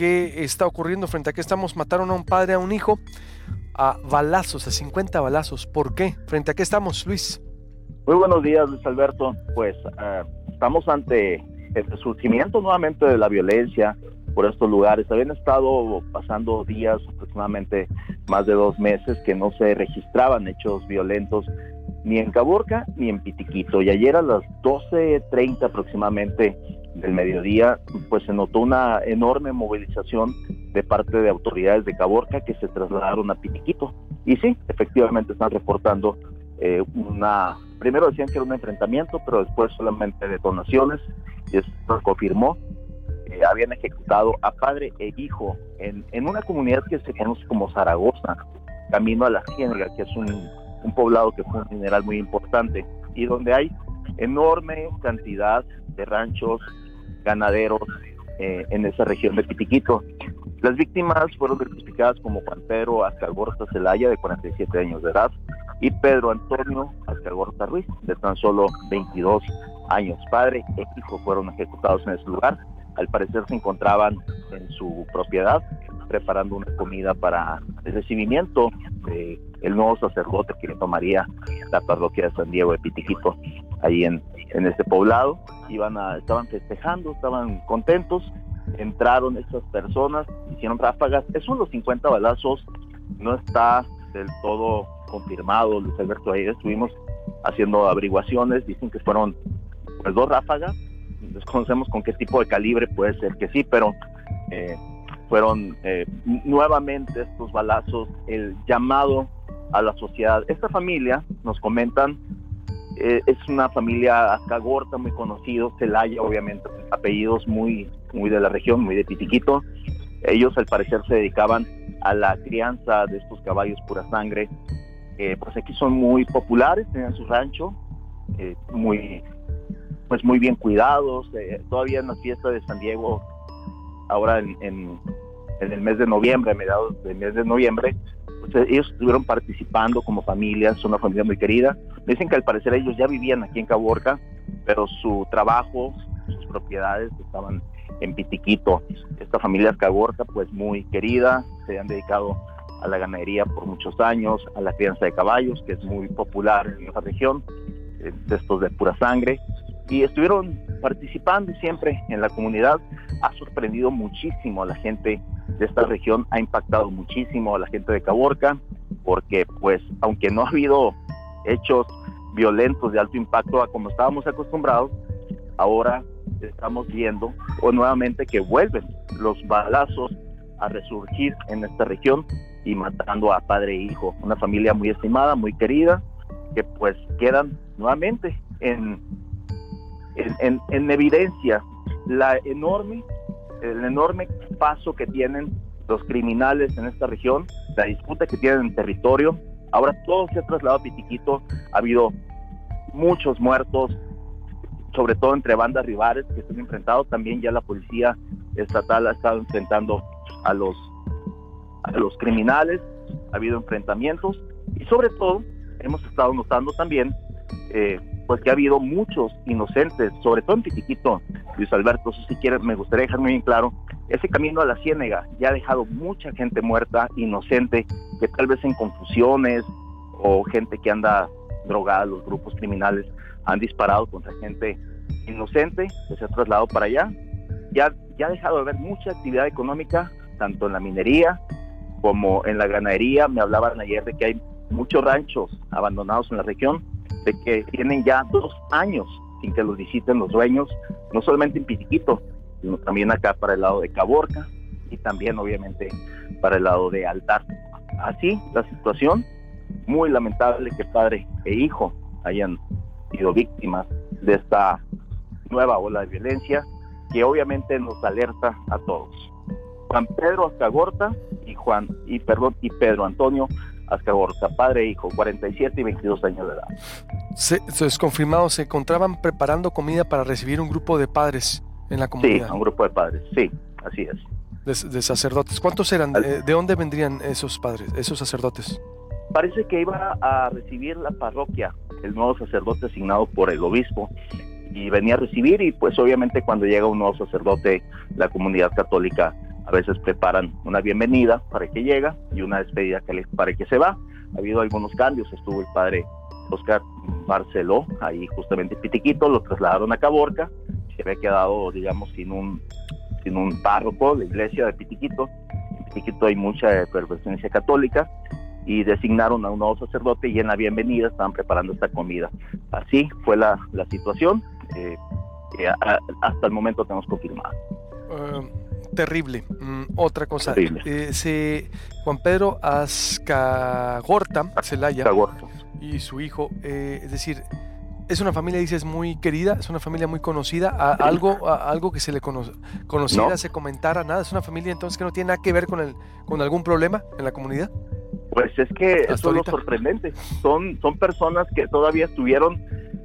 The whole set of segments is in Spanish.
¿Qué está ocurriendo? Frente a qué estamos, mataron a un padre, a un hijo, a balazos, a 50 balazos. ¿Por qué? ¿Frente a qué estamos, Luis? Muy buenos días, Luis Alberto. Pues eh, estamos ante el resurgimiento nuevamente de la violencia por estos lugares. Habían estado pasando días, aproximadamente más de dos meses, que no se registraban hechos violentos ni en Caborca ni en Pitiquito. Y ayer a las 12.30 aproximadamente del mediodía, pues se notó una enorme movilización de parte de autoridades de Caborca que se trasladaron a Pitiquito. Y sí, efectivamente están reportando eh, una, primero decían que era un enfrentamiento, pero después solamente detonaciones, y esto confirmó. Eh, habían ejecutado a padre e hijo en, en una comunidad que se conoce como Zaragoza, camino a la Ciénaga, que es un, un poblado que fue un mineral muy importante y donde hay enorme cantidad de ranchos ganaderos eh, en esa región de Pitiquito. Las víctimas fueron identificadas como Juan Pedro Azcagorta Celaya, de 47 años de edad, y Pedro Antonio Azcagorta Ruiz, de tan solo 22 años. Padre e hijo fueron ejecutados en ese lugar. Al parecer se encontraban en su propiedad preparando una comida para el recibimiento de el nuevo sacerdote que tomaría la parroquia de San Diego de Pitiquito, ahí en, en este poblado. Iban a, estaban festejando, estaban contentos, entraron estas personas, hicieron ráfagas. Esos los 50 balazos no está del todo confirmado, Luis Alberto. Ahí estuvimos haciendo averiguaciones, dicen que fueron pues, dos ráfagas. Desconocemos con qué tipo de calibre puede ser que sí, pero eh, fueron eh, nuevamente estos balazos el llamado a la sociedad. Esta familia, nos comentan, eh, es una familia Azcagorta muy conocido, Celaya, obviamente, apellidos muy, muy de la región, muy de Pitiquito. Ellos al parecer se dedicaban a la crianza de estos caballos pura sangre. Eh, pues aquí son muy populares, tenían su rancho, eh, muy, pues muy bien cuidados. todavía en la fiesta de San Diego, ahora en, en, el mes de noviembre, a mediados del mes de noviembre, ellos estuvieron participando como familia, son una familia muy querida. Dicen que al parecer ellos ya vivían aquí en Caborca, pero su trabajo, sus propiedades estaban en Pitiquito. Esta familia Caborca, pues muy querida, se han dedicado a la ganadería por muchos años, a la crianza de caballos, que es muy popular en esa región, eh, de estos de pura sangre, y estuvieron participando siempre en la comunidad. Ha sorprendido muchísimo a la gente de esta región ha impactado muchísimo a la gente de Caborca, porque pues aunque no ha habido hechos violentos de alto impacto a como estábamos acostumbrados, ahora estamos viendo o nuevamente que vuelven los balazos a resurgir en esta región y matando a padre e hijo, una familia muy estimada, muy querida, que pues quedan nuevamente en, en, en evidencia la enorme el enorme paso que tienen los criminales en esta región, la disputa que tienen en territorio. Ahora todo se ha trasladado a Pitiquito, ha habido muchos muertos, sobre todo entre bandas rivales que se han enfrentado. También ya la policía estatal ha estado enfrentando a los, a los criminales, ha habido enfrentamientos y sobre todo hemos estado notando también eh, pues que ha habido muchos inocentes, sobre todo en Pitiquito, Luis Alberto, si quieres, me gustaría dejar muy bien claro, ese camino a la ciénega ya ha dejado mucha gente muerta, inocente, que tal vez en confusiones o gente que anda drogada, los grupos criminales han disparado contra gente inocente que se ha trasladado para allá. Ya, ya ha dejado de haber mucha actividad económica, tanto en la minería como en la ganadería. Me hablaban ayer de que hay muchos ranchos abandonados en la región de que tienen ya dos años sin que los visiten los dueños, no solamente en Pitiquito, sino también acá para el lado de Caborca y también obviamente para el lado de Altar. Así la situación, muy lamentable que padre e hijo hayan sido víctimas de esta nueva ola de violencia que obviamente nos alerta a todos. Juan Pedro Azcagorta y Juan y perdón y Pedro Antonio Azcagorta, padre e hijo, 47 y 22 años de edad. Se, es confirmado, se encontraban preparando comida para recibir un grupo de padres en la comunidad. Sí, un grupo de padres, sí, así es. De, sacerdotes. ¿Cuántos eran? ¿De, dónde vendrían esos padres, esos sacerdotes? Parece que iba a recibir la parroquia, el nuevo sacerdote asignado por el obispo, y venía a recibir y pues obviamente cuando llega un nuevo sacerdote, la comunidad católica A veces preparan una bienvenida para que llega y una despedida para que se va. Ha habido algunos cambios. Estuvo el padre Oscar Barceló, ahí justamente Pitiquito, lo trasladaron a Caborca. Se había quedado, digamos, sin un, sin un párroco, la iglesia de Pitiquito. En Pitiquito hay mucha perversencia católica y designaron a un nuevo sacerdote y en la bienvenida estaban preparando esta comida. Así fue la, la situación. Eh, hasta el momento tenemos confirmado. Uh, terrible. Mm, otra cosa. Eh, Juan Pedro Azcagorta Celaya y su hijo, eh, es decir, es una familia, dices, muy querida, es una familia muy conocida, algo, algo que se le cono conociera, se comentara, nada, es una familia entonces que no tiene nada que ver con, el, con algún problema en la comunidad. Pues es que eso es lo sorprendente, son, son personas que todavía estuvieron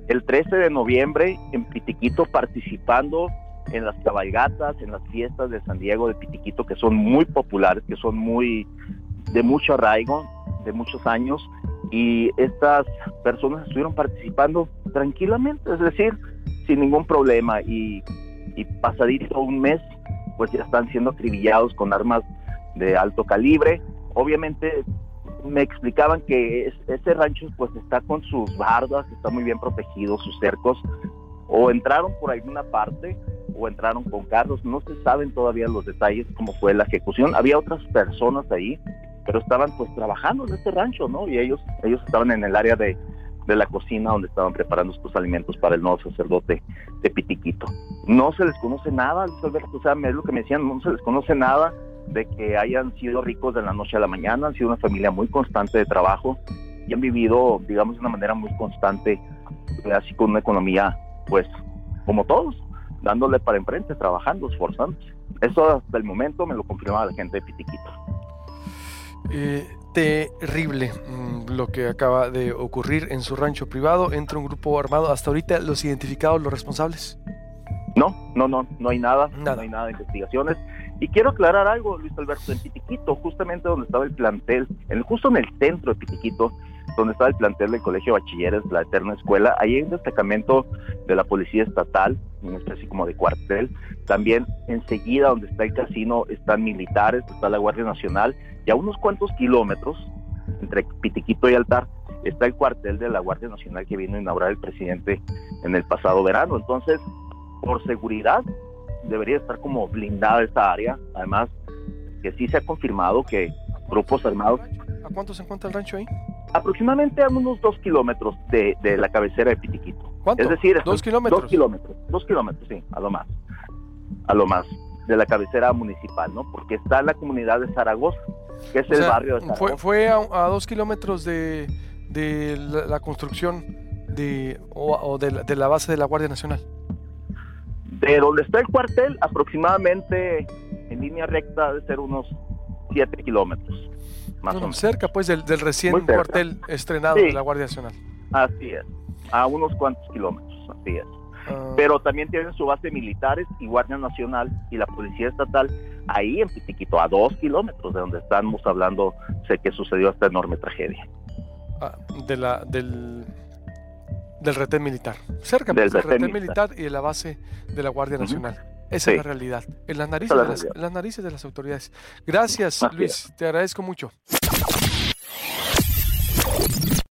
el 13 de noviembre en Pitiquito participando en las cabalgatas, en las fiestas de San Diego de Pitiquito, que son muy populares, que son muy de mucho arraigo, de muchos años, y estas personas estuvieron participando tranquilamente, es decir, sin ningún problema, y, pasadito un mes, pues ya están siendo acribillados con armas de alto calibre. Obviamente me explicaban que ese rancho pues está con sus bardas, está muy bien protegido, sus cercos, o entraron por alguna parte o entraron con carros, no se saben todavía los detalles cómo fue la ejecución, había otras personas ahí, pero estaban pues trabajando en este rancho, ¿no? Y ellos, ellos estaban en el área de, de la cocina donde estaban preparando estos alimentos para el nuevo sacerdote de Pitiquito. No se les conoce nada, Alberto, o sea, es lo que me decían, no se les conoce nada de que hayan sido ricos de la noche a la mañana, han sido una familia muy constante de trabajo y han vivido, digamos, de una manera muy constante, así con una economía, pues, como todos, dándole para enfrente, trabajando, esforzándose. Eso hasta el momento me lo confirmaba la gente de Pitiquito. Eh, terrible mm, lo que acaba de ocurrir en su rancho privado. Entra un grupo armado. Hasta ahorita, ¿los identificados, los responsables? No, no, no, no hay nada, nada. no hay nada de investigaciones. Y quiero aclarar algo, Luis Alberto, en Pitiquito, justamente donde estaba el plantel, en, justo en el centro de Pitiquito, donde estaba el plantel del Colegio Bachilleres, la Eterna Escuela, ahí hay un destacamento de la Policía Estatal, una especie como de cuartel. También enseguida donde está el casino están militares, está la Guardia Nacional, y a unos cuantos kilómetros, entre Pitiquito y Altar, está el cuartel de la Guardia Nacional que vino a inaugurar el presidente en el pasado verano. Entonces, por seguridad, debería estar como blindada esta área. Además, que sí se ha confirmado que grupos armados... ¿A cuánto se encuentra el rancho ahí? Aproximadamente a unos dos kilómetros de, la cabecera de Pitiquito. ¿Cuánto? Es decir, dos kilómetros. Dos kilómetros, dos kilómetros, sí, a lo más. A lo más de la cabecera municipal, ¿no? Porque está la comunidad de Zaragoza, que es el barrio de Zaragoza. Fue, a, dos kilómetros de, de la, construcción de, o, de, de la base de la Guardia Nacional. De donde está el cuartel, aproximadamente en línea recta de ser unos 7 kilómetros. Más. Cerca pues del, recién cuartel estrenado de la Guardia Nacional. Así es, a unos cuantos kilómetros, así es. Ah. Pero también tienen su base militares y Guardia Nacional y la Policía Estatal ahí en Pitiquito, a dos kilómetros de donde estamos hablando, sé que sucedió esta enorme tragedia. Ah, de la, del, del retén militar. Cerca del, pues, retén, militar. y de la base de la Guardia Nacional. Esa es la realidad. En las narices, de las, las narices de las autoridades. Gracias, Luis. Te agradezco mucho.